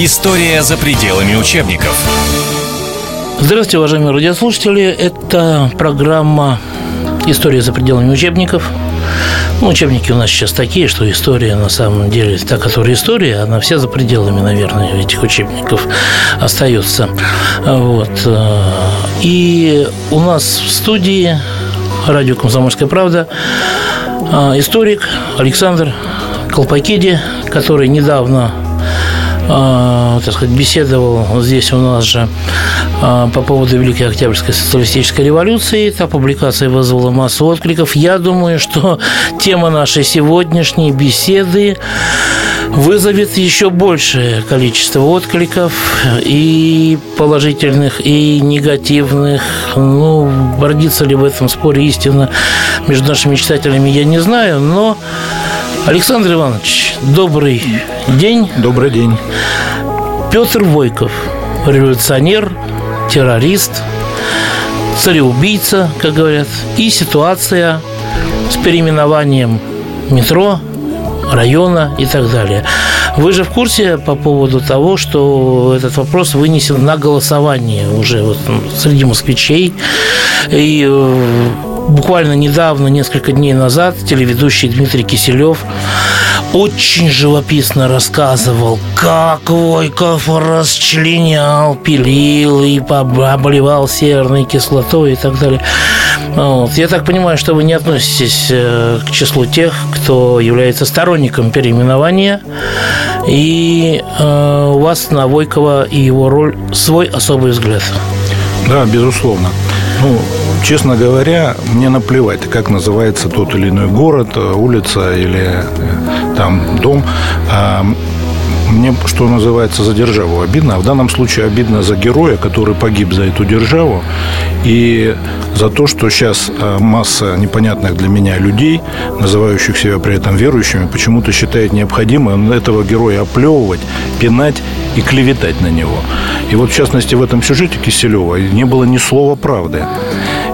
История за пределами учебников. Здравствуйте, уважаемые радиослушатели. Это программа «История за пределами учебников». Ну, учебники у нас сейчас такие, что история на самом деле, та, которая история, она вся за пределами, наверное, этих учебников остается. Вот. И у нас в студии радио «Комсомольская правда» историк Александр Колпакиди, который недавно э, так сказать, беседовал здесь у нас же э, по поводу Великой Октябрьской социалистической революции. Эта публикация вызвала массу откликов. Я думаю, что тема нашей сегодняшней беседы вызовет еще большее количество откликов и положительных, и негативных. Ну, родится ли в этом споре истина между нашими читателями, я не знаю, но Александр Иванович, добрый день. Добрый день. Петр Войков, революционер, террорист, цареубийца, как говорят, и ситуация с переименованием метро, района и так далее. Вы же в курсе по поводу того, что этот вопрос вынесен на голосование уже вот среди москвичей. И э, буквально недавно, несколько дней назад, телеведущий Дмитрий Киселев очень живописно рассказывал, как Войков расчленял, пилил и обливал серной кислотой и так далее. Вот. Я так понимаю, что вы не относитесь э, к числу тех, кто является сторонником переименования, и э, у вас на Войкова и его роль свой особый взгляд. Да, безусловно. Ну, честно говоря, мне наплевать, как называется тот или иной город, улица или э, там дом. А, мне, что называется, за державу обидно. А в данном случае обидно за героя, который погиб за эту державу. И за то, что сейчас э, масса непонятных для меня людей, называющих себя при этом верующими, почему-то считает необходимым этого героя оплевывать, пинать и клеветать на него. И вот, в частности, в этом сюжете Киселева не было ни слова правды.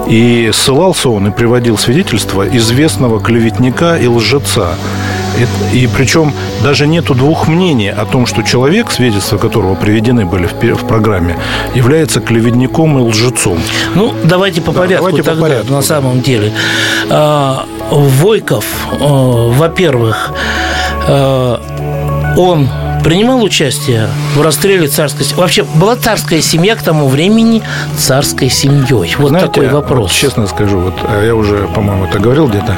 И ссылался он и приводил свидетельства известного клеветника и лжеца. И, причем даже нету двух мнений о том, что человек, свидетельства которого приведены были в, в программе, является клеветником и лжецом. Ну, давайте по порядку. Да, давайте тогда, по порядку. На самом деле. А, Войков, а, во-первых, а, он принимал участие в расстреле царской семьи? Вообще, была царская семья к тому времени царской семьей? Вот Знаете, такой вопрос. Вот, честно скажу, вот а я уже, по-моему, это говорил где-то,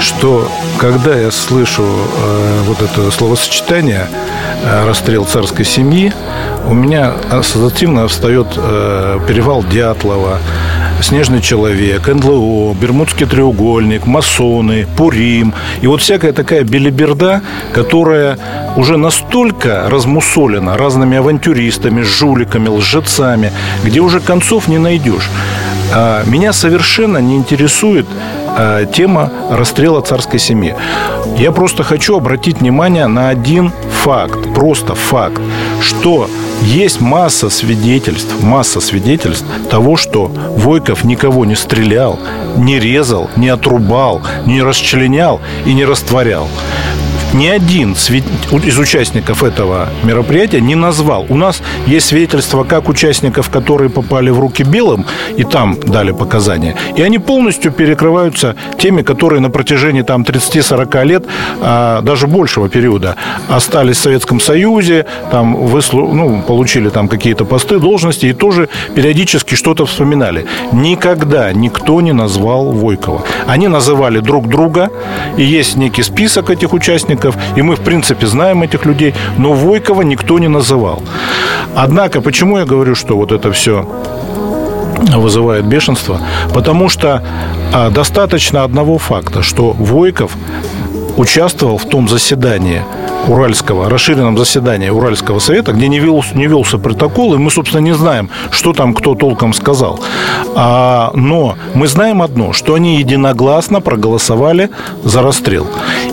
что когда я слышу э, вот это словосочетание э, «расстрел царской семьи», у меня ассоциативно встает э, перевал Дятлова, Снежный человек, НЛО, Бермудский треугольник, масоны, Пурим. И вот всякая такая белиберда, которая уже настолько размусолена разными авантюристами, жуликами, лжецами, где уже концов не найдешь. А меня совершенно не интересует а, тема расстрела царской семьи. Я просто хочу обратить внимание на один факт, просто факт, что есть масса свидетельств, масса свидетельств того, что Войков никого не стрелял, не резал, не отрубал, не расчленял и не растворял ни один из участников этого мероприятия не назвал. У нас есть свидетельства как участников, которые попали в руки белым и там дали показания. И они полностью перекрываются теми, которые на протяжении там 30-40 лет, а, даже большего периода, остались в Советском Союзе, там выслу, ну, получили там какие-то посты, должности и тоже периодически что-то вспоминали. Никогда никто не назвал Войкова. Они называли друг друга, и есть некий список этих участников, участников, и мы, в принципе, знаем этих людей, но Войкова никто не называл. Однако, почему я говорю, что вот это все вызывает бешенство? Потому что а, достаточно одного факта, что Войков участвовал в том заседании Уральского, расширенном заседании Уральского совета, где не, вел, не велся протокол, и мы, собственно, не знаем, что там кто толком сказал. А, но мы знаем одно, что они единогласно проголосовали за расстрел.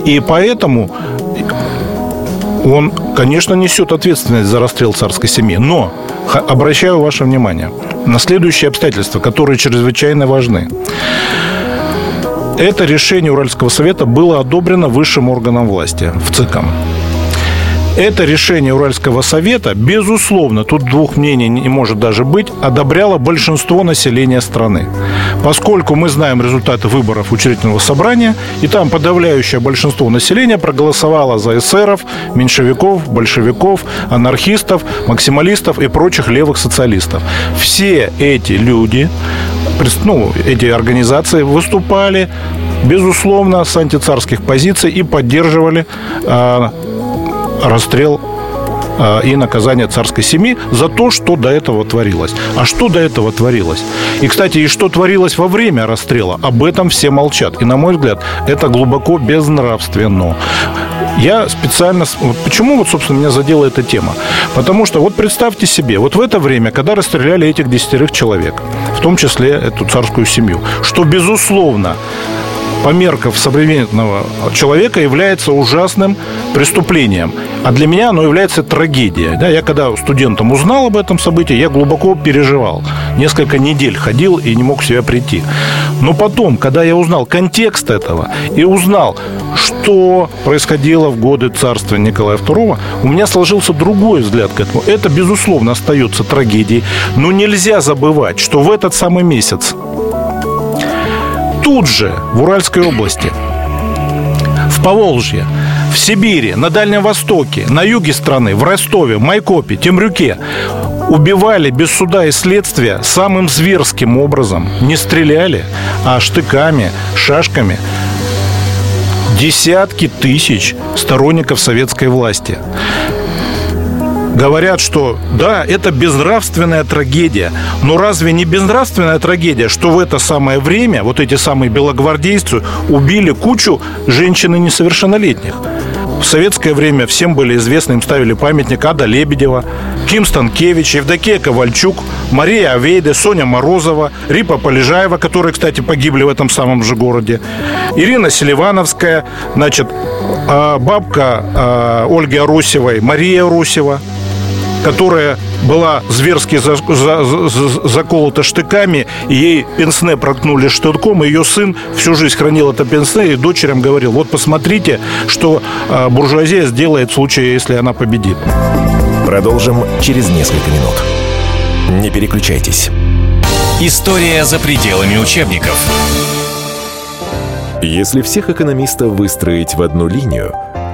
И поэтому он, конечно, несет ответственность за расстрел царской семьи. Но обращаю ваше внимание на следующие обстоятельства, которые чрезвычайно важны. Это решение Уральского совета было одобрено высшим органом власти, в ЦИКом. Это решение Уральского совета, безусловно, тут двух мнений не может даже быть, одобряло большинство населения страны. Поскольку мы знаем результаты выборов учредительного собрания, и там подавляющее большинство населения проголосовало за эсеров, меньшевиков, большевиков, анархистов, максималистов и прочих левых социалистов. Все эти люди ну, эти организации выступали, безусловно, с антицарских позиций и поддерживали э, расстрел э, и наказание царской семьи за то, что до этого творилось. А что до этого творилось? И, кстати, и что творилось во время расстрела, об этом все молчат. И, на мой взгляд, это глубоко безнравственно. Я специально... Почему, вот, собственно, меня задела эта тема? Потому что, вот представьте себе, вот в это время, когда расстреляли этих десятерых человек, в том числе эту царскую семью, что, безусловно, по меркам современного человека является ужасным преступлением. А для меня оно является трагедией. Да, я когда студентом узнал об этом событии, я глубоко переживал. Несколько недель ходил и не мог себя прийти. Но потом, когда я узнал контекст этого и узнал, что происходило в годы царства Николая II, у меня сложился другой взгляд к этому. Это, безусловно, остается трагедией. Но нельзя забывать, что в этот самый месяц тут же, в Уральской области, в Поволжье, в Сибири, на Дальнем Востоке, на юге страны, в Ростове, Майкопе, Темрюке убивали без суда и следствия самым зверским образом. Не стреляли, а штыками, шашками десятки тысяч сторонников советской власти говорят, что да, это безнравственная трагедия. Но разве не безнравственная трагедия, что в это самое время вот эти самые белогвардейцы убили кучу женщин и несовершеннолетних? В советское время всем были известны, им ставили памятник Ада Лебедева, Ким Станкевич, Евдокия Ковальчук, Мария Авейде, Соня Морозова, Рипа Полежаева, которые, кстати, погибли в этом самом же городе, Ирина Селивановская, значит, а, бабка а, Ольги Арусевой, Мария Арусева – которая была зверски за, за, за, заколота штыками, и ей пенсне проткнули штыком, и ее сын всю жизнь хранил это пенсне, и дочерям говорил, вот посмотрите, что э, буржуазия сделает в случае, если она победит. Продолжим через несколько минут. Не переключайтесь. История за пределами учебников. Если всех экономистов выстроить в одну линию,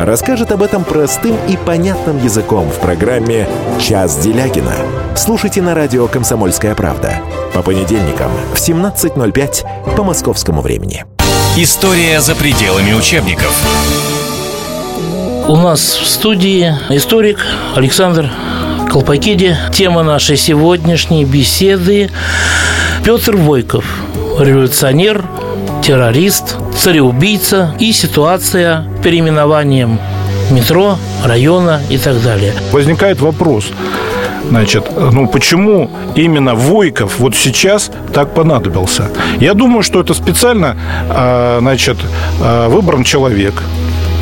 расскажет об этом простым и понятным языком в программе «Час Делягина». Слушайте на радио «Комсомольская правда» по понедельникам в 17.05 по московскому времени. История за пределами учебников. У нас в студии историк Александр Колпакиди. Тема нашей сегодняшней беседы Петр Войков, революционер, террорист, цареубийца и ситуация переименованием метро, района и так далее. Возникает вопрос, Значит, ну почему именно Войков вот сейчас так понадобился? Я думаю, что это специально, а, значит, а, выбран человек,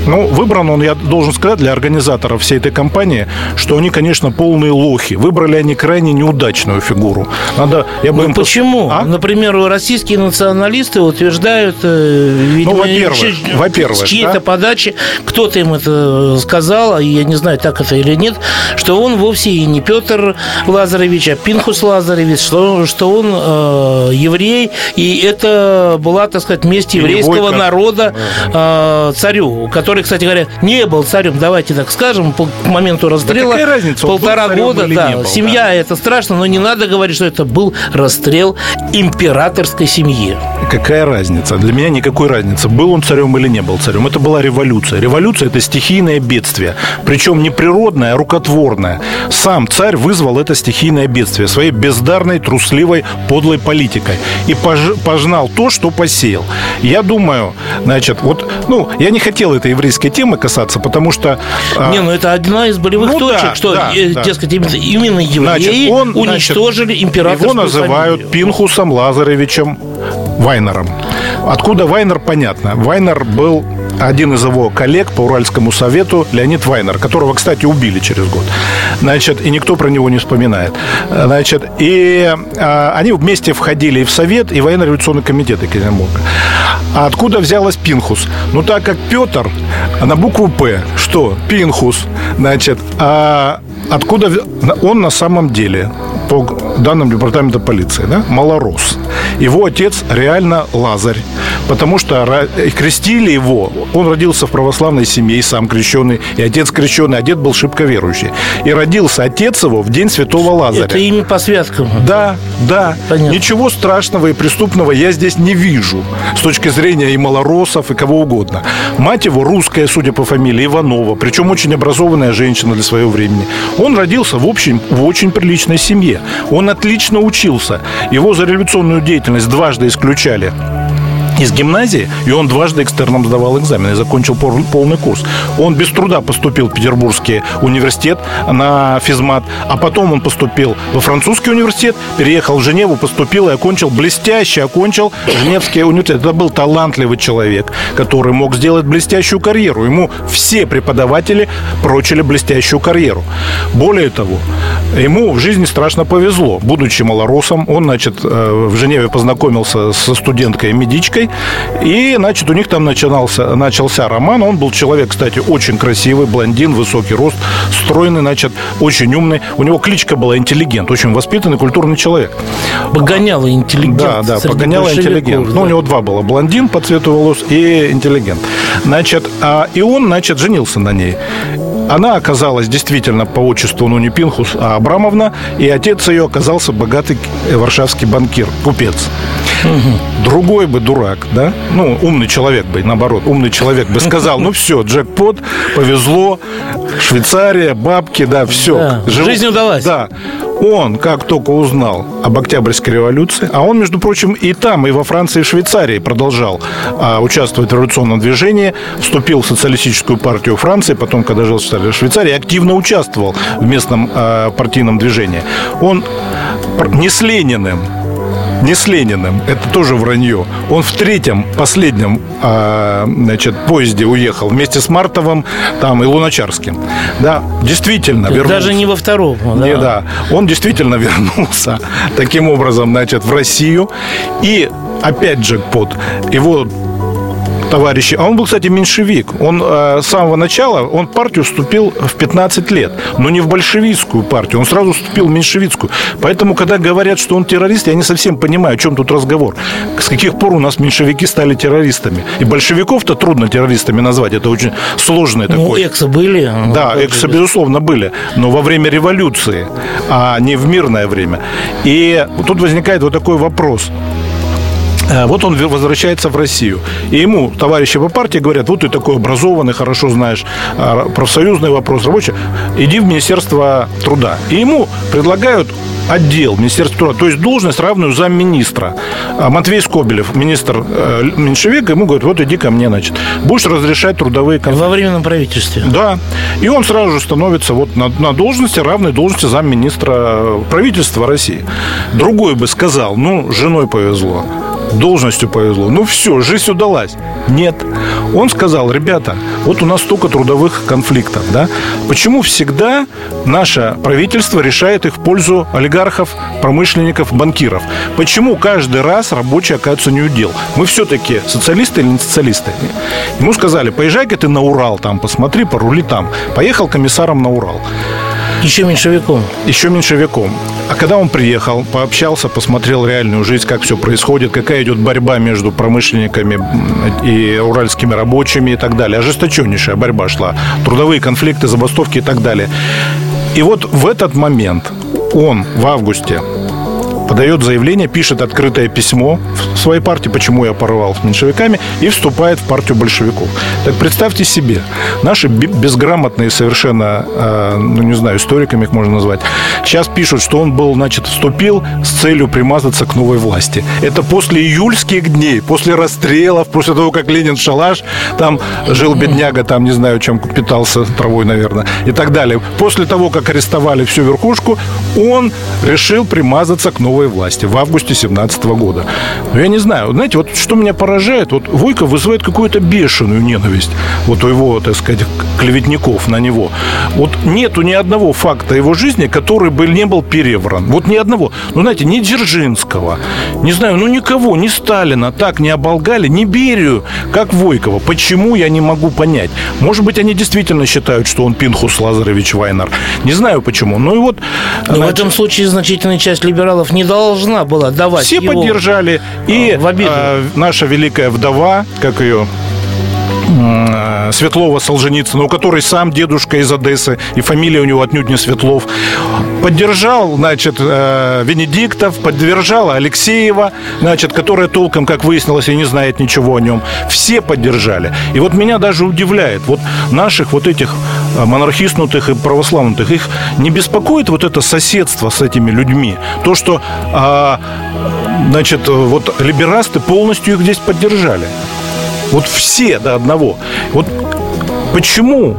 ну, выбран он, я должен сказать, для организаторов всей этой кампании, что они, конечно, полные лохи. Выбрали они крайне неудачную фигуру. Надо, я бы ну, им почему? А? Например, российские националисты утверждают, э, видимо, ну, во-первых, во-первых, с чьей-то да? подачи, кто-то им это сказал, а я не знаю, так это или нет, что он вовсе и не Петр Лазаревич, а Пинхус Лазаревич, что, что он э, еврей, и это была, так сказать, месть еврейского народа э, царю, который который, кстати говоря, не был царем, давайте так скажем, по моменту расстрела. Да разница, полтора года, да. Был, семья да. это страшно, но не надо говорить, что это был расстрел императорской семьи. Какая разница? Для меня никакой разницы, был он царем или не был царем. Это была революция. Революция – это стихийное бедствие. Причем не природное, а рукотворное. Сам царь вызвал это стихийное бедствие своей бездарной, трусливой, подлой политикой. И пож, пожнал то, что посеял. Я думаю, значит, вот, ну, я не хотел этой еврейской темы касаться, потому что... А, не, ну это одна из болевых ну, точек, да, что, да, э, да. дескать, именно евреи значит, он, уничтожили значит, императорскую Его называют фамилию. Пинхусом Лазаревичем Вайнером. Откуда Вайнер, понятно. Вайнер был один из его коллег по Уральскому совету, Леонид Вайнер, которого, кстати, убили через год. Значит, и никто про него не вспоминает. Значит, и а, они вместе входили и в Совет, и военно-революционный комитет Екатеринбурга. А откуда взялась Пинхус? Ну, так как Петр на букву «П», что? Пинхус. Значит, а откуда он на самом деле по данным департамента полиции, да, малорос. Его отец реально Лазарь, потому что крестили его. Он родился в православной семье, и сам крещенный, и отец крещенный, а дед был шибко верующий. И родился отец его в день святого Лазаря. Это имя по святкам. Да, да. Понятно. Ничего страшного и преступного я здесь не вижу с точки зрения и малоросов, и кого угодно. Мать его русская, судя по фамилии, Иванова, причем очень образованная женщина для своего времени. Он родился в, общем, в очень приличной семье. Он отлично учился. Его за революционную деятельность дважды исключали из гимназии, и он дважды экстерном сдавал экзамены и закончил полный курс. Он без труда поступил в Петербургский университет на физмат, а потом он поступил во французский университет, переехал в Женеву, поступил и окончил, блестяще окончил Женевский университет. Это был талантливый человек, который мог сделать блестящую карьеру. Ему все преподаватели прочили блестящую карьеру. Более того, ему в жизни страшно повезло. Будучи малоросом, он, значит, э, в Женеве познакомился со студенткой-медичкой, и, значит, у них там начинался, начался роман. Он был человек, кстати, очень красивый, блондин, высокий рост, стройный, значит, очень умный. У него кличка была интеллигент, очень воспитанный, культурный человек. Погоняла интеллигент. Да, да, погоняла интеллигент. Да. Ну, у него два было. Блондин по цвету волос и интеллигент. Значит, а, и он, значит, женился на ней. Она оказалась действительно по отчеству, ну, не Пинхус, а Абрамовна, и отец ее оказался богатый варшавский банкир, купец. Угу. Другой бы дурак, да? Ну, умный человек бы, наоборот, умный человек бы сказал, ну все, джекпот, повезло, Швейцария, бабки, да, все. Да, Жив... Жизнь удалась. Да. Он, как только узнал об Октябрьской революции, а он, между прочим, и там, и во Франции, и в Швейцарии продолжал а, участвовать в революционном движении, вступил в социалистическую партию Франции, потом, когда жил в Швейцарии, активно участвовал в местном а, партийном движении. Он не с Лениным, не с Лениным, это тоже вранье. Он в третьем, последнем э, значит, поезде уехал вместе с Мартовым там, и Луначарским. Да, действительно вернулся. Даже не во втором. Да. Не, да. Он действительно вернулся таким образом, значит, в Россию. И опять джекпот. Его товарищи. А он был, кстати, меньшевик. Он э, с самого начала, он в партию вступил в 15 лет, но не в большевистскую партию. Он сразу вступил в меньшевистскую. Поэтому, когда говорят, что он террорист, я не совсем понимаю, о чем тут разговор. С каких пор у нас меньшевики стали террористами? И большевиков-то трудно террористами назвать. Это очень сложное ну, такое. эксы были. Да, эксы, безусловно, были. Но во время революции, а не в мирное время. И тут возникает вот такой вопрос. Э, вот он возвращается в Россию. И ему товарищи по партии говорят, вот ты такой образованный, хорошо знаешь э, профсоюзный вопрос, рабочий, иди в Министерство труда. И ему предлагают отдел Министерства труда, то есть должность, равную замминистра. А Матвей Скобелев, министр э, меньшевик, ему говорит, вот иди ко мне, значит, будешь разрешать трудовые конфликты. Во временном правительстве. Да. И он сразу же становится вот на, на должности, равной должности замминистра правительства России. Другой бы сказал, ну, женой повезло должностью повезло. Ну все, жизнь удалась. Нет. Он сказал, ребята, вот у нас столько трудовых конфликтов, да? Почему всегда наше правительство решает их в пользу олигархов, промышленников, банкиров? Почему каждый раз рабочие оказываются не удел? Мы все-таки социалисты или не социалисты? Ему сказали, поезжай-ка ты на Урал там, посмотри, порули там. Поехал комиссаром на Урал. Еще меньшевиком. Еще меньшевиком. А когда он приехал, пообщался, посмотрел реальную жизнь, как все происходит, какая идет борьба между промышленниками и уральскими рабочими и так далее. Ожесточеннейшая борьба шла. Трудовые конфликты, забастовки и так далее. И вот в этот момент он в августе подает заявление, пишет открытое письмо в своей партии, почему я порвал с меньшевиками, и вступает в партию большевиков. Так представьте себе, наши безграмотные совершенно, э, ну не знаю, историками их можно назвать, сейчас пишут, что он был, значит, вступил с целью примазаться к новой власти. Это после июльских дней, после расстрелов, после того, как Ленин шалаш, там жил бедняга, там не знаю, чем питался, травой, наверное, и так далее. После того, как арестовали всю верхушку, он решил примазаться к новой новой власти в августе 17 года. Но я не знаю, знаете, вот что меня поражает, вот Войков вызывает какую-то бешеную ненависть вот у его, так сказать, клеветников на него. Вот нету ни одного факта его жизни, который бы не был перевран. Вот ни одного. Ну, знаете, ни Дзержинского, не знаю, ну никого, ни Сталина так не оболгали, ни Берию, как Войкова. Почему, я не могу понять. Может быть, они действительно считают, что он Пинхус Лазаревич Вайнер. Не знаю почему. Ну и вот... Но значит, в этом случае значительная часть либералов не должна была давать Все его поддержали. И в обиду. А, наша великая вдова, как ее Светлова Солженицына, у которой сам дедушка из Одессы, и фамилия у него отнюдь не Светлов, поддержал, значит, э, Венедиктов, поддержала Алексеева, значит, которая толком, как выяснилось, и не знает ничего о нем. Все поддержали. И вот меня даже удивляет, вот наших вот этих э, монархистнутых и православнутых, их не беспокоит вот это соседство с этими людьми? То, что, а, значит, вот либерасты полностью их здесь поддержали. Вот все до одного. Вот почему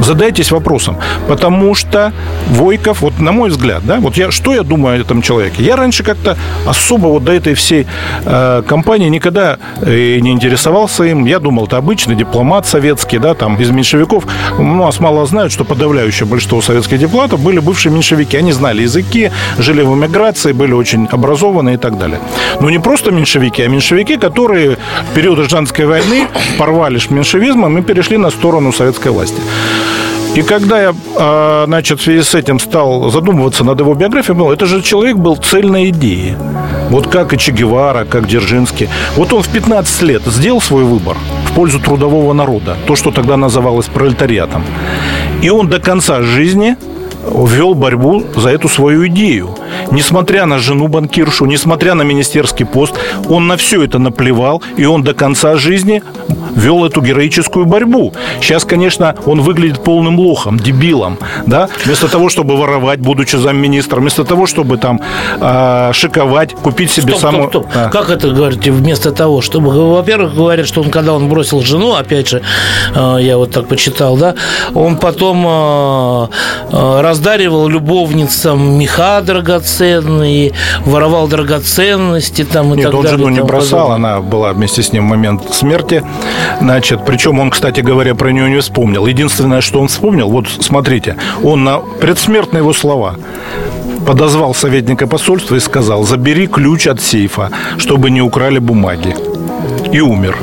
Задайтесь вопросом. Потому что Войков, вот на мой взгляд, да, вот я, что я думаю о этом человеке? Я раньше как-то особо вот до этой всей э, компании никогда э, не интересовался им. Я думал, это обычный дипломат советский, да, там, из меньшевиков. У нас мало знают, что подавляющее большинство советских дипломатов были бывшие меньшевики. Они знали языки, жили в эмиграции, были очень образованы и так далее. Но не просто меньшевики, а меньшевики, которые в период гражданской войны порвали с меньшевизмом и перешли на сторону советской власти. И когда я, а, значит, в связи с этим стал задумываться над его биографией, был, это же человек был цельной идеей. Вот как и Че Гевара, как Дзержинский. Вот он в 15 лет сделал свой выбор в пользу трудового народа, то, что тогда называлось пролетариатом. И он до конца жизни вел борьбу за эту свою идею. Несмотря на жену банкиршу, несмотря на министерский пост, он на все это наплевал, и он до конца жизни вел эту героическую борьбу. Сейчас, конечно, он выглядит полным лохом, дебилом, да, вместо того, чтобы воровать, будучи замминистра, вместо того, чтобы там э, шиковать, купить себе стоп, самую... Стоп, стоп. А. Как это говорите, вместо того, чтобы... Во-первых, говорят, что он, когда он бросил жену, опять же, э, я вот так почитал, да, он потом э, э, раздаривал любовницам меха драгоценные, воровал драгоценности там и Нет, так он далее. жену не бросал, подобное. она была вместе с ним в момент смерти. Значит, причем он, кстати говоря, про нее не вспомнил. Единственное, что он вспомнил, вот смотрите, он на предсмертные его слова подозвал советника посольства и сказал, забери ключ от сейфа, чтобы не украли бумаги. И умер.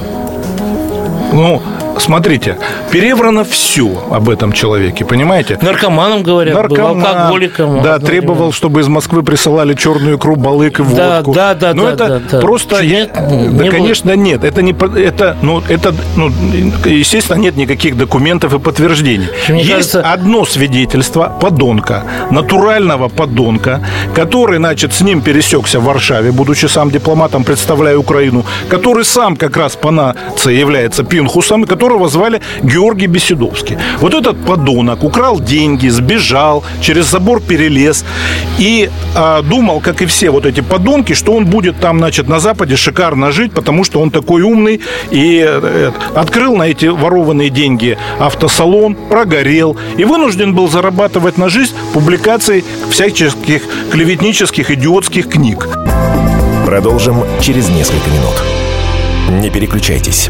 Ну, смотрите, переврано все об этом человеке, понимаете? Наркоманом, говорят, Наркоман, был, алкоголиком. Да, требовал, время. чтобы из Москвы присылали черную икру, балык и водку. Да, да, да. Но да, это да, да. просто... Я, нет, да, не конечно, было. нет. Это, не, это, ну, это, ну, естественно, нет никаких документов и подтверждений. Мне Есть кажется... одно свидетельство подонка, натурального подонка, который, значит, с ним пересекся в Варшаве, будучи сам дипломатом, представляя Украину, который сам как раз по нации является Пинхусом, который которого звали Георгий Беседовский. Вот этот подонок украл деньги, сбежал, через забор перелез и а, думал, как и все вот эти подонки, что он будет там, значит, на Западе шикарно жить, потому что он такой умный и э, открыл на эти ворованные деньги автосалон, прогорел и вынужден был зарабатывать на жизнь публикацией всяческих клеветнических, идиотских книг. Продолжим через несколько минут. Не переключайтесь.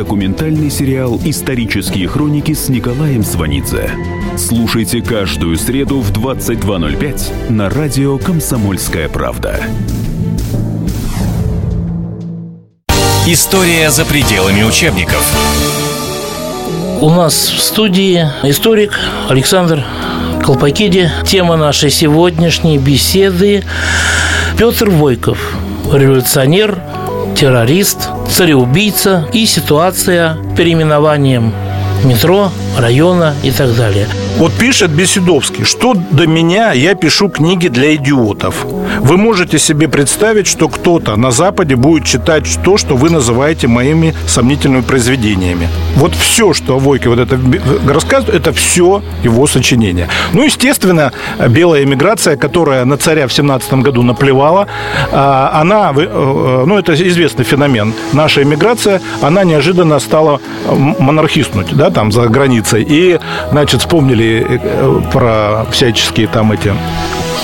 Документальный сериал «Исторические хроники» с Николаем Сванидзе. Слушайте каждую среду в 22.05 на радио «Комсомольская правда». История за пределами учебников. У нас в студии историк Александр Колпакиди. Тема нашей сегодняшней беседы – Петр Войков, революционер, террорист, цареубийца и ситуация переименованием метро, района и так далее. Вот пишет Беседовский, что до меня я пишу книги для идиотов. Вы можете себе представить, что кто-то на Западе будет читать то, что вы называете моими сомнительными произведениями. Вот все, что Войке вот это рассказывает, это все его сочинение. Ну, естественно, белая эмиграция, которая на царя в 17 году наплевала, а, она, э, ну, это известный феномен. Наша эмиграция, она неожиданно стала монархистнуть, да, там, за границей. И, значит, вспомнили э, про всяческие там эти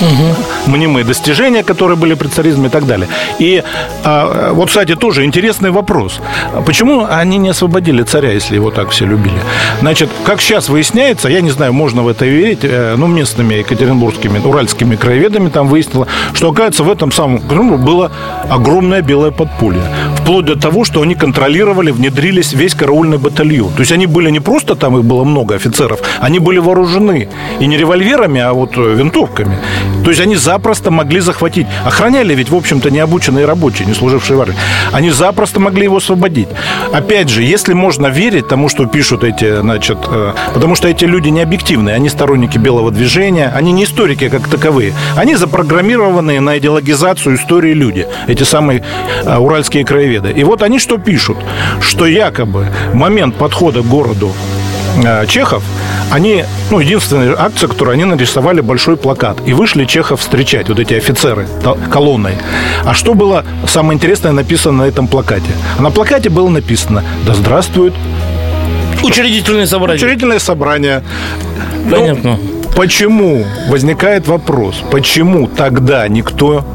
угу. мнимые достижения, которые были при царизме и так далее. И а, вот, кстати, тоже интересный вопрос. Почему они не освободили царя, если его так все любили? Значит, как сейчас выясняется, я не знаю, можно в это верить, э, ну, местными екатеринбургскими, уральскими краеведами там выяснило, что, оказывается, в этом самом Крыму было огромное белое подполье. Вплоть до того, что они контролировали, внедрились весь караульный батальон. То есть они были не просто там, их было много офицеров, они были вооружены. И не револьверами, а вот э, винтовками. То есть они запросто могли захватить. Охраняли ведь, в общем-то, необученные рабочие, не служившие в армии. Они запросто могли его освободить. Опять же, если можно верить тому, что пишут эти, значит, э, потому что эти люди не объективные, они сторонники белого движения, они не историки как таковые. Они запрограммированные на идеологизацию истории люди, эти самые э, уральские краеведы. И вот они что пишут? Что якобы момент подхода к городу Чехов они, ну, единственная акция, которую они нарисовали большой плакат. И вышли Чехов встречать, вот эти офицеры колонной. А что было самое интересное написано на этом плакате? На плакате было написано «Да здравствует Учредительное собрание. Учредительное собрание. Понятно. Ну, почему возникает вопрос, почему тогда никто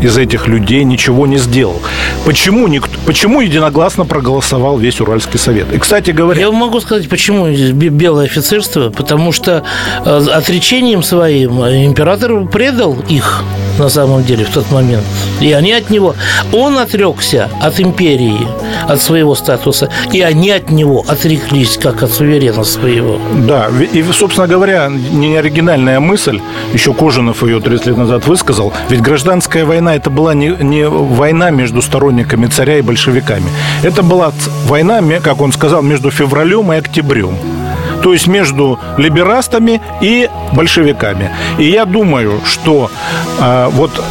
из этих людей ничего не сделал. Почему, никто, почему единогласно проголосовал весь Уральский совет? И, кстати говоря... Я могу сказать, почему белое офицерство. Потому что э, отречением своим император предал их на самом деле в тот момент. И они от него... Он отрекся от империи, от своего статуса, и они от него отреклись, как от суверена своего. Да, и, собственно говоря, не оригинальная мысль, еще Кожинов ее 30 лет назад высказал, ведь гражданская война это была не, не война между сторонниками царя и большевиками. Это была война, как он сказал, между февралем и октябрем то есть между либерастами и большевиками. И я думаю, что э, вот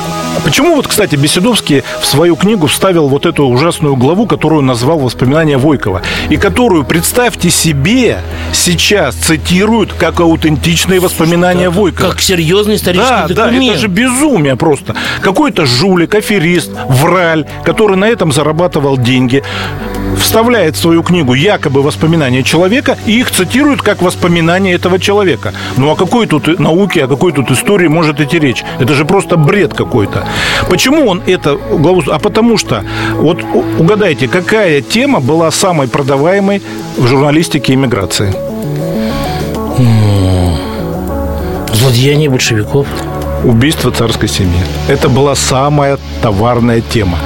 Почему вот, кстати, Беседовский в свою книгу вставил вот эту ужасную главу, которую назвал «Воспоминания Войкова», и которую, представьте себе, сейчас цитируют как аутентичные воспоминания как, Войкова. Как серьезный исторический да, документ. Да, это же безумие просто. Какой-то жулик, аферист, враль, который на этом зарабатывал деньги, вставляет в свою книгу якобы воспоминания человека и их цитирует как воспоминания этого человека. Ну о какой тут науке, о какой тут истории может идти речь? Это же просто бред какой-то. Почему он это главу... А потому что, вот угадайте, какая тема была самой продаваемой в журналистике иммиграции? Злодеяние большевиков. Убийство царской семьи. Это была самая товарная тема.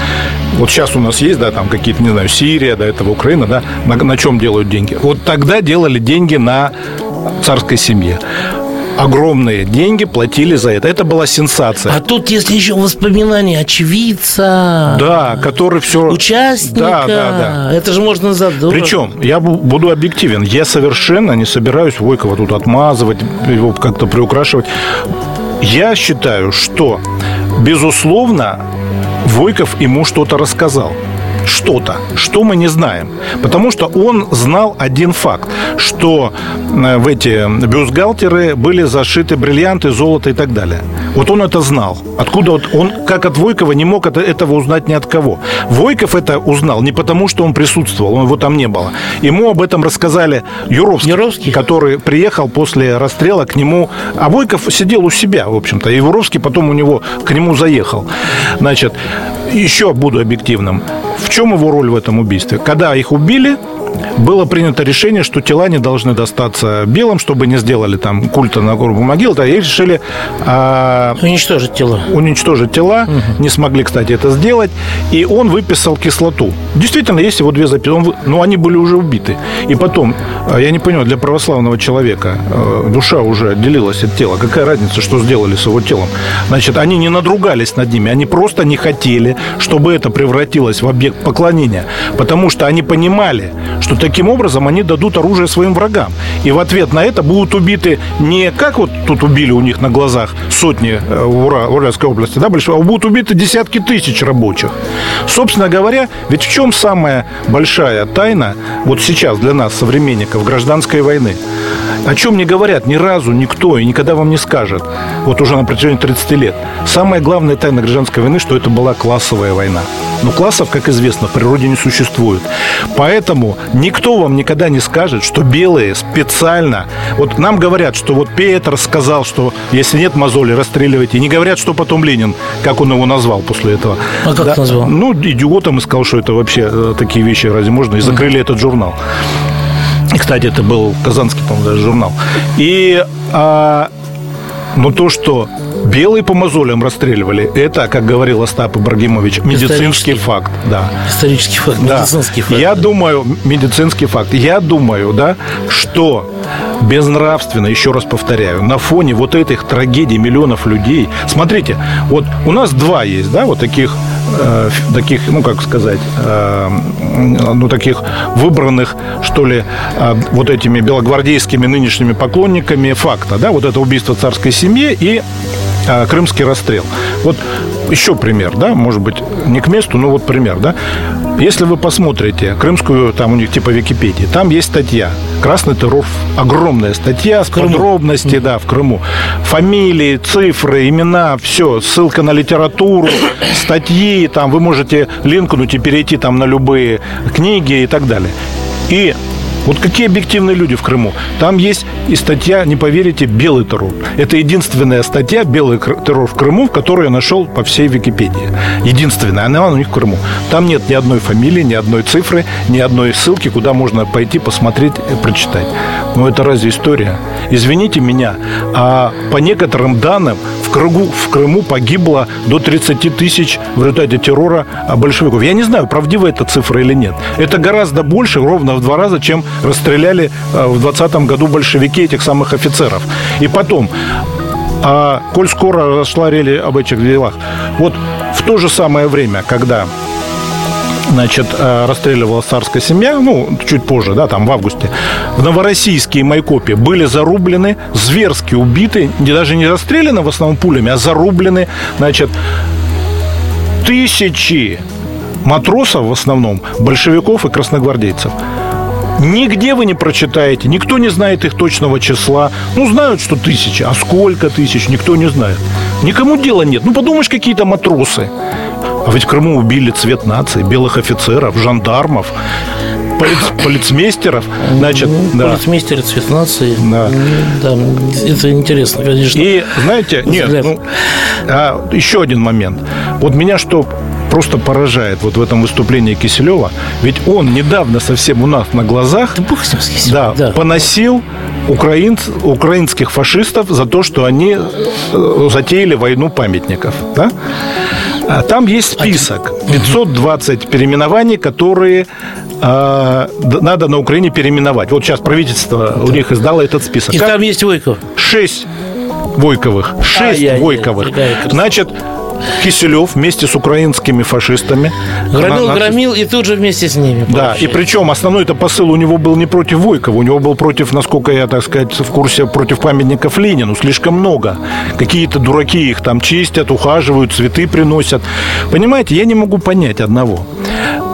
Вот сейчас у нас есть, да, там какие-то, не знаю, Сирия, до этого Украина, да, на, на чем делают деньги? Вот тогда делали деньги на царской семье огромные деньги платили за это. Это была сенсация. А тут, если еще воспоминания очевидца, да, который все участника, да, да, да. это же можно задумать. Причем я буду объективен, я совершенно не собираюсь Войкова тут отмазывать, его как-то приукрашивать. Я считаю, что безусловно Войков ему что-то рассказал что-то, что мы не знаем. Потому что он знал один факт, что э, в эти бюстгальтеры были зашиты бриллианты, золото и так далее. Вот он это знал. Откуда вот он, как от Войкова, не мог этого узнать ни от кого. Войков это узнал не потому, что он присутствовал, его там не было. Ему об этом рассказали Юровский, Юровский? который приехал после расстрела к нему. А Войков сидел у себя, в общем-то. И Юровский потом у него к нему заехал. Значит, еще буду объективным. В чем его роль в этом убийстве? Когда их убили, было принято решение, что тела не должны достаться белым, чтобы не сделали там культа на гору могил, да, и решили... А, уничтожить тела. Уничтожить тела. Угу. Не смогли, кстати, это сделать. И он выписал кислоту. Действительно, есть его две записи. Он, ну, они были уже убиты. И потом, а, я не понимаю, для православного человека а, душа уже отделилась от тела. Какая разница, что сделали с его телом? Значит, они не надругались над ними. Они просто не хотели, чтобы это превратилось в объект поклонения. Потому что они понимали, что таким образом они дадут оружие своим врагам. И в ответ на это будут убиты не как вот тут убили у них на глазах сотни э, в Ура, Уральской области, да, большого, а будут убиты десятки тысяч рабочих. Собственно говоря, ведь в чем самая большая тайна вот сейчас для нас, современников, гражданской войны? О чем не говорят ни разу никто и никогда вам не скажет, вот уже на протяжении 30 лет. Самая главная тайна гражданской войны, что это была классовая война. Но классов, как известно, в природе не существует. Поэтому никто вам никогда не скажет, что белые специально... Вот нам говорят, что вот Петр сказал, что если нет мозоли, расстреливайте. И не говорят, что потом Ленин, как он его назвал после этого. А как Да. назвал? Ну, идиотом и сказал, что это вообще э, такие вещи разве можно. И закрыли этот журнал. И, кстати, это был казанский, по-моему, даже журнал. И а, но то, что белые по мозолям расстреливали, это, как говорил Остап Ибрагимович, медицинский факт. Да. Исторический факт, Да. медицинский факт. Я думаю, медицинский факт. Я думаю, да, что безнравственно, еще раз повторяю, на фоне вот этих трагедий миллионов людей. Смотрите, вот у нас два есть, да, вот таких э, таких, ну как сказать, э, ну таких выбранных, что ли, э, вот этими белогвардейскими нынешними поклонниками факта, да, вот это убийство царской семьи и э, крымский расстрел. Вот еще пример, да, может быть, не к месту, но вот пример, да. Если вы посмотрите крымскую, там у них типа Википедии, там есть статья «Красный террор». Огромная статья с подробностями, да, в Крыму. Фамилии, цифры, имена, все, ссылка на литературу, статьи, там вы можете линкнуть и перейти там на любые книги и так далее. И вот какие объективные люди в Крыму. Там есть и статья, не поверите, «Белый террор». Это единственная статья «Белый террор в Крыму», которую я нашел по всей Википедии. Единственная. Она у них в Крыму. Там нет ни одной фамилии, ни одной цифры, ни одной ссылки, куда можно пойти посмотреть и прочитать. Но это разве история? Извините меня, а по некоторым данным Крыму, в Крыму погибло до 30 тысяч в результате террора а, большевиков. Я не знаю, правдива эта цифра или нет. Это гораздо больше, ровно в два раза, чем расстреляли а, в 20 году большевики этих самых офицеров. И потом, а, коль скоро расшла рели об этих делах, вот в то же самое время, когда значит, э, расстреливалась царская семья, ну, чуть позже, да, там в августе, в Новороссийске и Майкопе были зарублены, зверски убиты, даже не расстреляны в основном пулями, а зарублены, значит, тысячи матросов в основном, большевиков и красногвардейцев. Нигде вы не прочитаете, никто не знает их точного числа. Ну, знают, что тысячи, а сколько тысяч, никто не знает. Никому дела нет. Ну, подумаешь, какие-то матросы. А ведь в Крыму убили цвет нации, белых офицеров, жандармов, полиц- полицмейстеров. Значит, Ну, да. Полицмейстер, цвет нации. Да. Да, это интересно, конечно. И знаете, нет, Взгляд. ну, а, еще один момент. Вот меня что просто поражает вот в этом выступлении Киселева, ведь он недавно совсем у нас на глазах Да бог с ним, с Киселевым. да, да. поносил украинц, украинских фашистов за то, что они э, затеяли войну памятников. Да? А Там есть список. 520 переименований, которые э, д- надо на Украине переименовать. Вот сейчас правительство у них издало этот список. И Как- там есть Войков. Шесть Войковых. Шесть Ай-яй-яй, Войковых. Значит, Киселев вместе с украинскими фашистами. Громил, на- громил и тут же вместе с ними. Да, и получается. причем основной это посыл у него был не против Войкова, у него был против, насколько я, так сказать, в курсе, против памятников Ленину. Слишком много. Какие-то дураки их там чистят, ухаживают, цветы приносят. Понимаете, я не могу понять одного.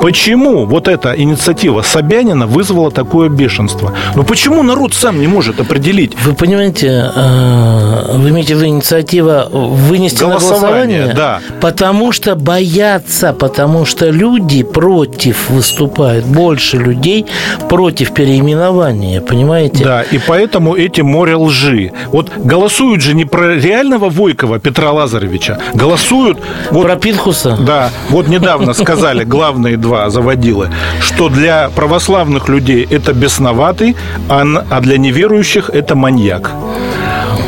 Почему вот эта инициатива Собянина вызвала такое бешенство? Ну почему народ сам не может определить? Вы понимаете, э, вы имеете в виду инициатива вынести Голосование, на голосование? да. Потому что боятся, потому что люди против выступают, больше людей против переименования, понимаете? Да, и поэтому эти море лжи. Вот голосуют же не про реального Войкова Петра Лазаревича, голосуют вот Про Пинхуса? Да, вот недавно сказали главные два заводилы, что для православных людей это бесноватый, а, а для неверующих это маньяк.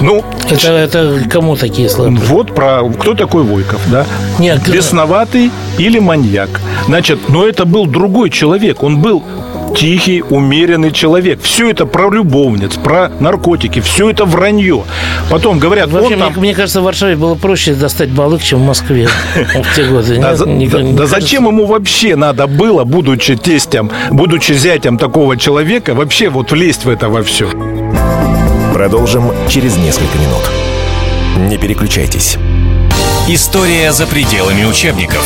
Ну, Это, это кому такие слова? вот про кто такой Войков, да? Нет, Бесноватый или маньяк. Значит, но это был другой человек. Он был тихий, умеренный человек. Все это про любовниц, про наркотики, все это вранье. Потом говорят, Вообще, он там... мне, мне кажется, в Варшаве было проще достать балык, чем в Москве в те годы. Да, зачем ему вообще надо было, будучи тестем, будучи зятем такого человека, вообще вот влезть в это во все? Продолжим через несколько минут. Не переключайтесь. История за пределами учебников.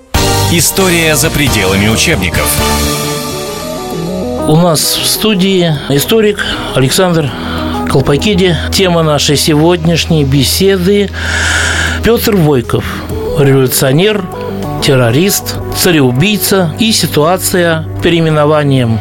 История за пределами учебников. У нас в студии историк Александр Колпакиди. Тема нашей сегодняшней беседы – Петр Войков, революционер, террорист, цареубийца и ситуация переименованием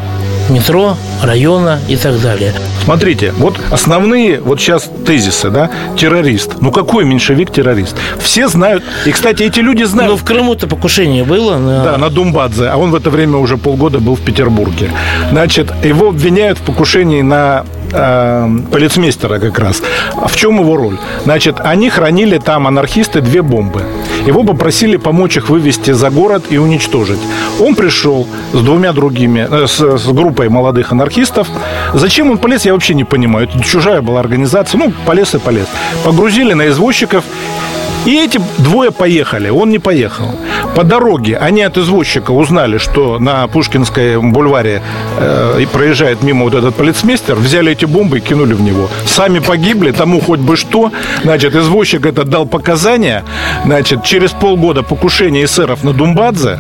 метро, района и так далее. Смотрите, вот основные вот сейчас тезисы, да, террорист. Ну какой меньшевик террорист? Все знают, и, кстати, эти люди Но знают, Ну, в Крыму-то покушение было на... Да, на Думбадзе, а он в это время уже полгода был в Петербурге. Значит, его обвиняют в покушении на э, полицмейстера как раз. В чем его роль? Значит, они хранили там, анархисты, две бомбы. Его попросили помочь их вывести за город и уничтожить. Он пришел с двумя другими, э, с, с группой молодых анархистов. Зачем он полез, я вообще не понимаю. Это чужая была организация. Ну, полез и полез. Погрузили на извозчиков и эти двое поехали, он не поехал. По дороге они от извозчика узнали, что на Пушкинской бульваре э, и проезжает мимо вот этот полицмейстер, взяли эти бомбы и кинули в него. Сами погибли, тому хоть бы что. Значит, извозчик этот дал показания. Значит, через полгода покушения эсеров на Думбадзе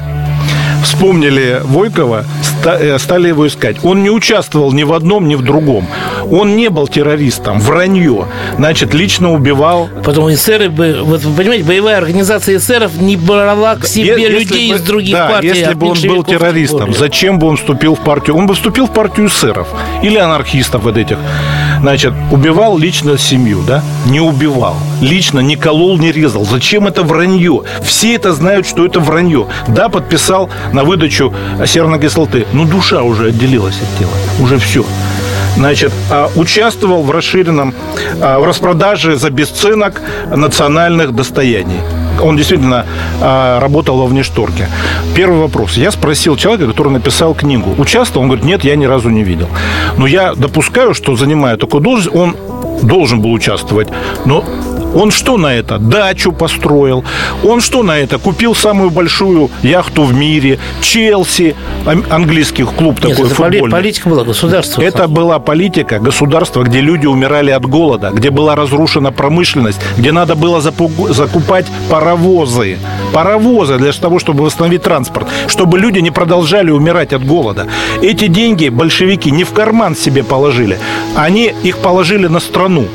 вспомнили Войкова, э, стали его искать. Он не участвовал ни в одном, ни в другом. Он не был террористом, вранье. Значит, лично убивал Потом эсеры, бы- вот вы понимаете, боевая организация эсеров не брала к себе если людей бы- из других да, партий. если от бы он был террористом, зачем бы он вступил в партию? Он бы вступил в партию эсеров или анархистов вот этих. Значит, убивал лично семью, да? Не убивал. Лично не колол, не резал. Зачем это вранье? Все это знают, что это вранье. Да, подписал на выдачу серной кислоты. Но душа уже отделилась от тела. Уже все. Значит, а, участвовал в расширенном, а, в распродаже за бесценок национальных достояний. Он действительно а, работал во внешторге. Первый вопрос. Я спросил человека, который написал книгу. Участвовал? Он говорит, нет, я ни разу не видел. Но я допускаю, что занимая такую должность, он должен был участвовать. Но он что на это? Дачу построил. Он что на это? Купил самую большую яхту в мире. Челси, английский клуб Нет, такой это футбольный. политика была государства. Это была политика государства, где люди умирали от голода, где была разрушена промышленность, где надо было закупать паровозы. Паровозы для того, чтобы восстановить транспорт, чтобы люди не продолжали умирать от голода. Эти деньги большевики не в карман себе положили, они их положили на страну.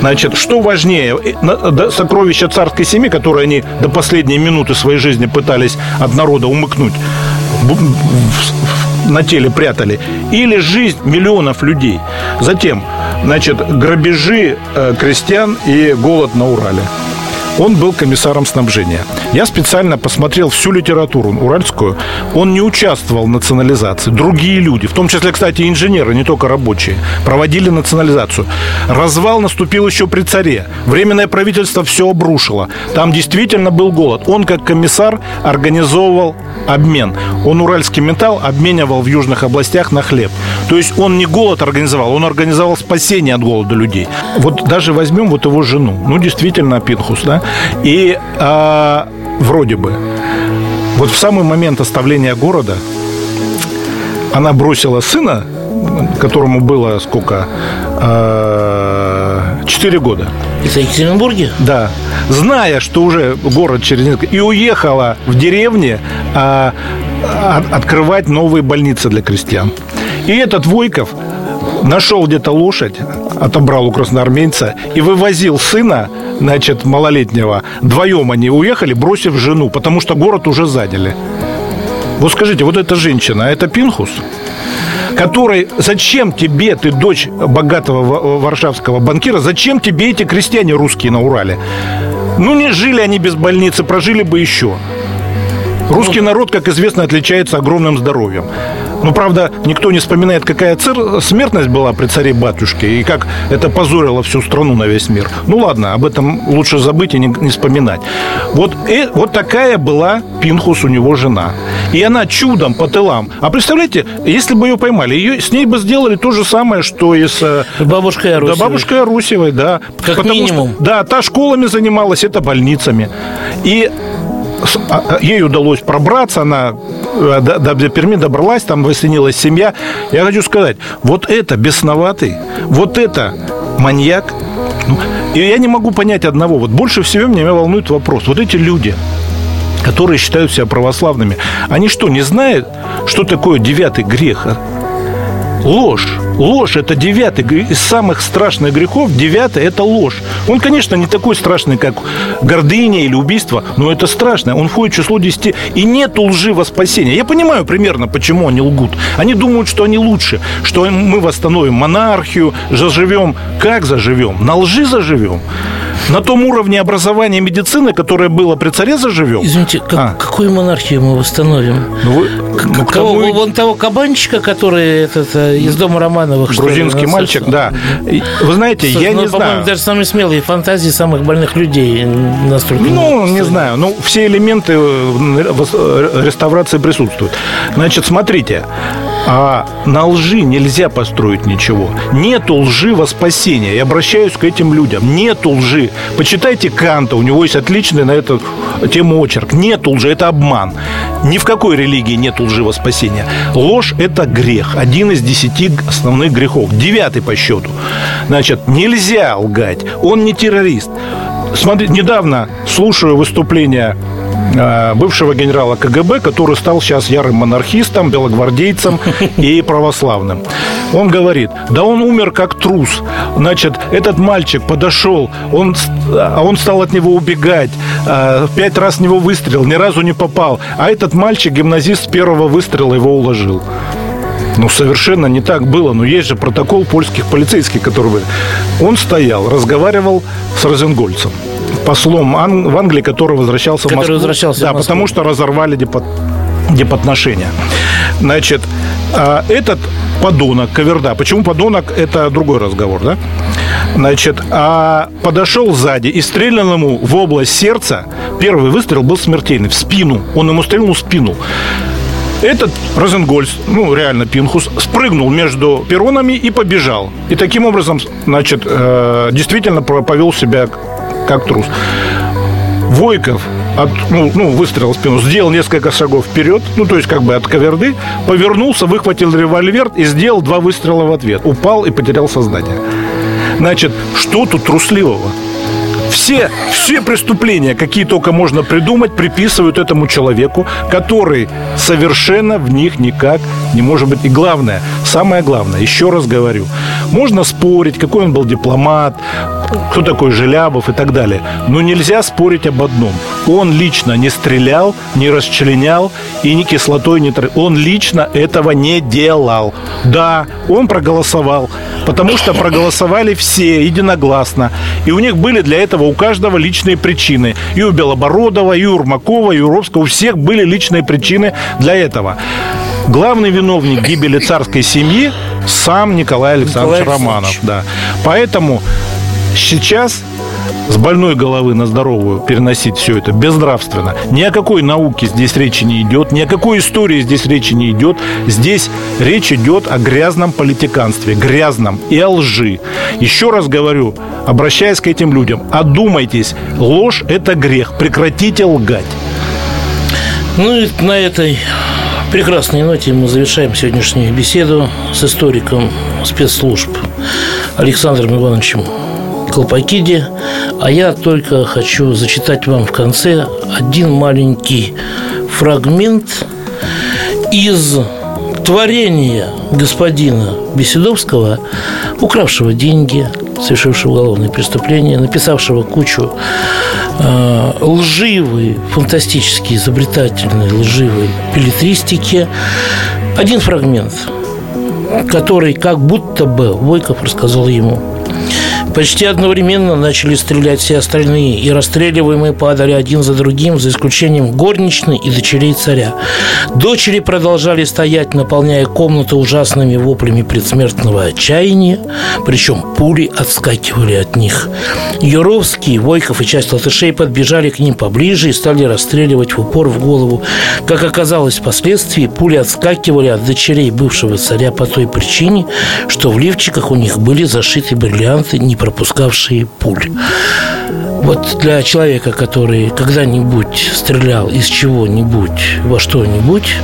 Значит, что важнее, э, сокровища царской семьи, которые они до последней минуты своей жизни пытались от народа умыкнуть, на теле прятали, или жизнь миллионов людей. Затем, значит, грабежи э, крестьян и голод на Урале. Он был комиссаром снабжения. Я специально посмотрел всю литературу уральскую. Он не участвовал в национализации. Другие люди, в том числе, кстати, инженеры, не только рабочие, проводили национализацию. Развал наступил еще при царе. Временное правительство все обрушило. Там действительно был голод. Он, как комиссар, организовывал обмен. Он уральский металл обменивал в южных областях на хлеб. То есть он не голод организовал, он организовал спасение от голода людей. Вот даже возьмем вот его жену. Ну, действительно, Пинхус, да? И а, вроде бы вот в самый момент оставления города она бросила сына, которому было сколько? А, Четыре года. Это в Екатеринбурге? Да. Зная, что уже город через несколько... И уехала в деревне а, открывать новые больницы для крестьян. И этот Войков нашел где-то лошадь, отобрал у красноармейца и вывозил сына, значит, малолетнего. Вдвоем они уехали, бросив жену, потому что город уже заняли. Вот скажите, вот эта женщина, это Пинхус? который зачем тебе, ты дочь богатого варшавского банкира, зачем тебе эти крестьяне русские на Урале? Ну, не жили они без больницы, прожили бы еще. Русский народ, как известно, отличается огромным здоровьем. Ну, правда, никто не вспоминает, какая цер... смертность была при царе-батюшке и как это позорило всю страну на весь мир. Ну, ладно, об этом лучше забыть и не, не вспоминать. Вот, э, вот такая была Пинхус у него жена. И она чудом по тылам. А представляете, если бы ее поймали, ее, с ней бы сделали то же самое, что и с... Э, бабушкой Арусевой. Да, бабушкой Арусевой, да. Как Потому минимум. Что, да, та школами занималась, это больницами. И ей удалось пробраться, она э, до, до Перми добралась, там воссоединилась семья. Я хочу сказать, вот это бесноватый, вот это маньяк. Ну, и я не могу понять одного. Вот больше всего меня волнует вопрос. Вот эти люди, которые считают себя православными, они что, не знают, что такое девятый грех? Ложь. Ложь – это девятый из самых страшных грехов. Девятый – это ложь. Он, конечно, не такой страшный, как гордыня или убийство, но это страшно. Он входит в число десяти. И нет лжи во спасение. Я понимаю примерно, почему они лгут. Они думают, что они лучше, что мы восстановим монархию, заживем. Как заживем? На лжи заживем на том уровне образования и медицины, которое было при царе, заживем. Извините, как, а. какую монархию мы восстановим? Ну, вы, ну, Кого, тому... Вон того кабанчика, который этот, э, из дома Романовых. Грузинский ли, мальчик, да. Вы знаете, Слушай, я ну, не знаю. даже самые смелые фантазии самых больных людей настолько... Ну, не, не знаю. Ну, все элементы э, э, реставрации присутствуют. Значит, смотрите. А на лжи нельзя построить ничего. Нету лжи во спасение. Я обращаюсь к этим людям. Нету лжи. Почитайте Канта, у него есть отличный на эту тему очерк. Нету лжи, это обман. Ни в какой религии нет лжи во спасение. Ложь – это грех. Один из десяти основных грехов. Девятый по счету. Значит, нельзя лгать. Он не террорист. Смотри, недавно слушаю выступление бывшего генерала КГБ, который стал сейчас ярым монархистом, белогвардейцем и православным. Он говорит, да он умер как трус. Значит, этот мальчик подошел, он, а он стал от него убегать, э, пять раз в него выстрелил, ни разу не попал. А этот мальчик, гимназист, первого выстрела его уложил. Ну, совершенно не так было. Но есть же протокол польских полицейских, который... Он стоял, разговаривал с Розенгольцем послом Ан- в Англии, который возвращался который в Москву. Возвращался да, в Москву. потому что разорвали депот... депотношения. Значит, а, этот подонок, Каверда. Почему подонок, это другой разговор, да? Значит, а подошел сзади и стрелял ему в область сердца. Первый выстрел был смертельный, в спину. Он ему стрельнул в спину. Этот Розенгольц, ну, реально Пинхус, спрыгнул между перронами и побежал. И таким образом, значит, э, действительно повел себя как трус. Войков от, ну, ну, выстрелил в спину, сделал несколько шагов вперед, ну, то есть как бы от каверды, повернулся, выхватил револьвер и сделал два выстрела в ответ. Упал и потерял сознание. Значит, что тут трусливого? Все, все преступления, какие только можно придумать, приписывают этому человеку, который совершенно в них никак не может быть. И главное, самое главное, еще раз говорю, можно спорить, какой он был дипломат, кто такой Желябов и так далее. Но нельзя спорить об одном. Он лично не стрелял, не расчленял и ни кислотой не... Он лично этого не делал. Да, он проголосовал, потому что проголосовали все единогласно. И у них были для этого у каждого личные причины. И у Белобородова, и у Урмакова, и у Уровского. У всех были личные причины для этого. Главный виновник гибели царской семьи сам Николай Александрович Николай Романов. Да. Поэтому сейчас с больной головы на здоровую переносить все это безнравственно. Ни о какой науке здесь речи не идет, ни о какой истории здесь речи не идет. Здесь речь идет о грязном политиканстве, грязном и о лжи. Еще раз говорю, обращаясь к этим людям, одумайтесь, ложь – это грех, прекратите лгать. Ну и на этой прекрасной ноте мы завершаем сегодняшнюю беседу с историком спецслужб Александром Ивановичем Колпакиди. А я только хочу зачитать вам в конце один маленький фрагмент из творения господина Беседовского, укравшего деньги, совершившего уголовное преступление, написавшего кучу э, лживой, фантастически изобретательной, лживой билетристики. Один фрагмент, который как будто бы Войков рассказал ему – Почти одновременно начали стрелять все остальные, и расстреливаемые падали один за другим, за исключением горничной и дочерей царя. Дочери продолжали стоять, наполняя комнату ужасными воплями предсмертного отчаяния, причем пули отскакивали от них. Юровский, Войков и часть латышей подбежали к ним поближе и стали расстреливать в упор в голову. Как оказалось впоследствии, пули отскакивали от дочерей бывшего царя по той причине, что в лифчиках у них были зашиты бриллианты, не пропускавшие пуль. Вот для человека, который когда-нибудь стрелял из чего-нибудь во что-нибудь,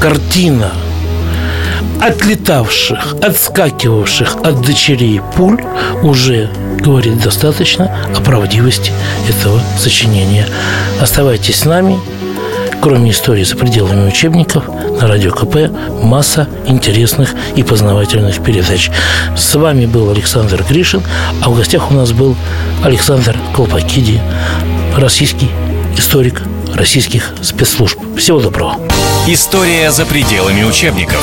картина отлетавших, отскакивавших от дочерей пуль уже говорит достаточно о правдивости этого сочинения. Оставайтесь с нами. Кроме истории за пределами учебников, на Радио КП масса интересных и познавательных передач. С вами был Александр Гришин, а в гостях у нас был Александр Колпакиди, российский историк российских спецслужб. Всего доброго. История за пределами учебников.